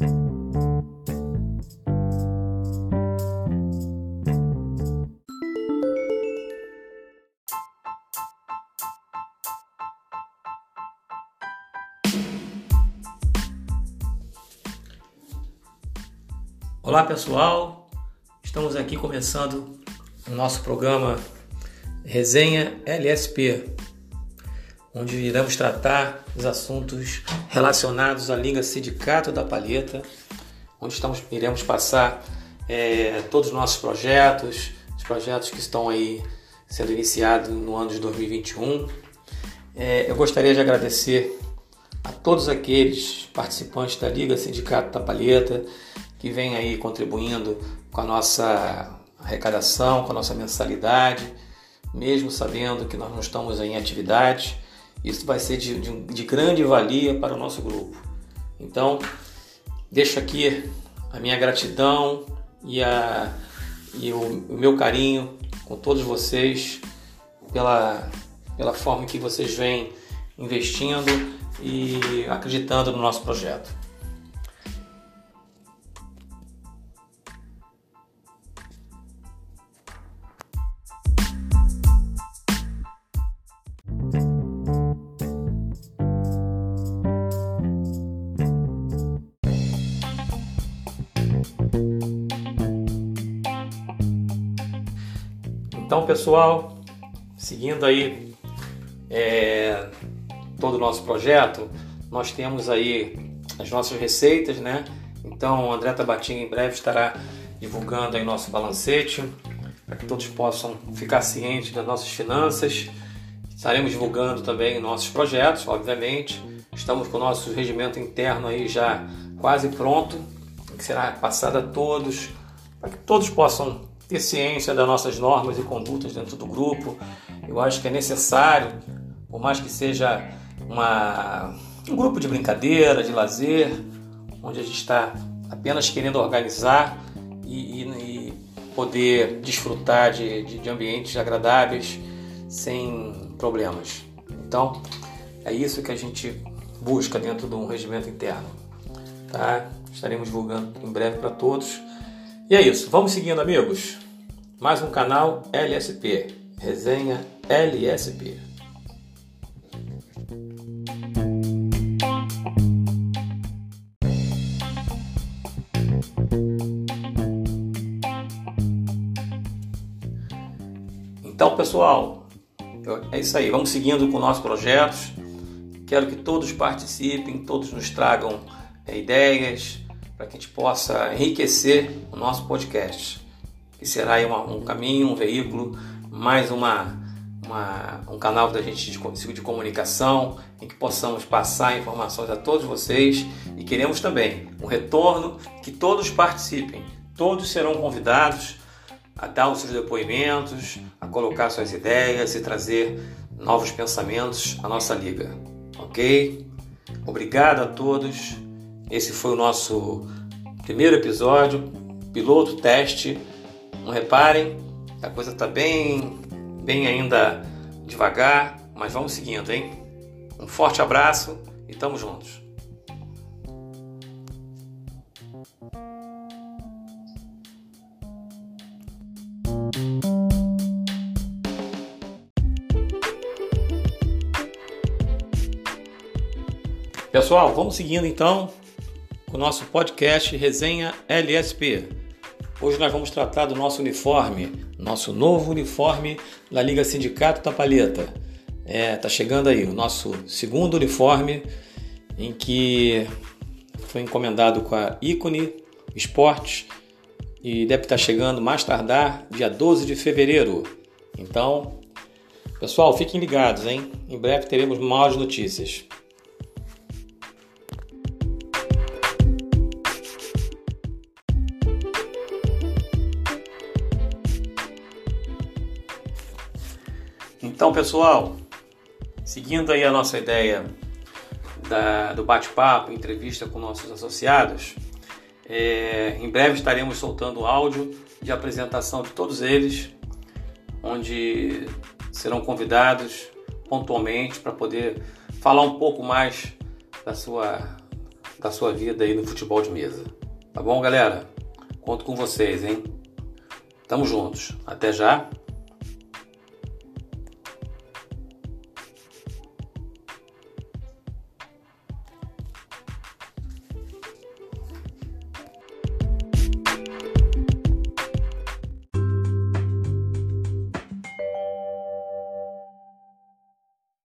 Olá pessoal, estamos aqui começando o nosso programa Resenha LSP, onde iremos tratar os assuntos relacionados à Liga Sindicato da Palheta, onde estamos, iremos passar é, todos os nossos projetos, os projetos que estão aí sendo iniciados no ano de 2021. É, eu gostaria de agradecer a todos aqueles participantes da Liga Sindicato da Palheta que vem aí contribuindo com a nossa arrecadação, com a nossa mensalidade, mesmo sabendo que nós não estamos em atividade. Isso vai ser de, de, de grande valia para o nosso grupo. Então, deixo aqui a minha gratidão e, a, e o, o meu carinho com todos vocês pela, pela forma que vocês vêm investindo e acreditando no nosso projeto. Então, pessoal, seguindo aí é, todo o nosso projeto, nós temos aí as nossas receitas, né? Então, o André Tabatinga em breve estará divulgando aí nosso balancete para que todos possam ficar cientes das nossas finanças. Estaremos divulgando também nossos projetos, obviamente. Estamos com o nosso regimento interno aí já quase pronto, que será passado a todos, para que todos possam ter ciência das nossas normas e condutas dentro do grupo. Eu acho que é necessário, por mais que seja uma, um grupo de brincadeira, de lazer, onde a gente está apenas querendo organizar e, e, e poder desfrutar de, de, de ambientes agradáveis sem problemas. Então, é isso que a gente busca dentro de um regimento interno. Tá? Estaremos divulgando em breve para todos. E é isso. Vamos seguindo, amigos. Mais um canal LSP. Resenha LSP. Então, pessoal, é isso aí. Vamos seguindo com nossos projetos. Quero que todos participem, todos nos tragam é, ideias, para que a gente possa enriquecer o nosso podcast, que será uma, um caminho, um veículo, mais uma, uma, um canal da gente de, de comunicação, em que possamos passar informações a todos vocês e queremos também um retorno, que todos participem, todos serão convidados a dar os seus depoimentos, a colocar suas ideias e trazer novos pensamentos à nossa liga, ok? Obrigado a todos. Esse foi o nosso primeiro episódio, piloto, teste. Não reparem, a coisa está bem, bem ainda devagar, mas vamos seguindo, hein? Um forte abraço e tamo juntos. Pessoal, vamos seguindo então com o nosso podcast Resenha LSP. Hoje nós vamos tratar do nosso uniforme, nosso novo uniforme da Liga Sindicato da Palheta. É, tá chegando aí o nosso segundo uniforme, em que foi encomendado com a Icone Esportes e deve estar chegando mais tardar dia 12 de fevereiro. Então, pessoal, fiquem ligados, hein? Em breve teremos mais notícias. Então, pessoal, seguindo aí a nossa ideia da, do bate-papo, entrevista com nossos associados, é, em breve estaremos soltando áudio de apresentação de todos eles, onde serão convidados pontualmente para poder falar um pouco mais da sua da sua vida aí no futebol de mesa. Tá bom, galera? Conto com vocês, hein? Tamo juntos. Até já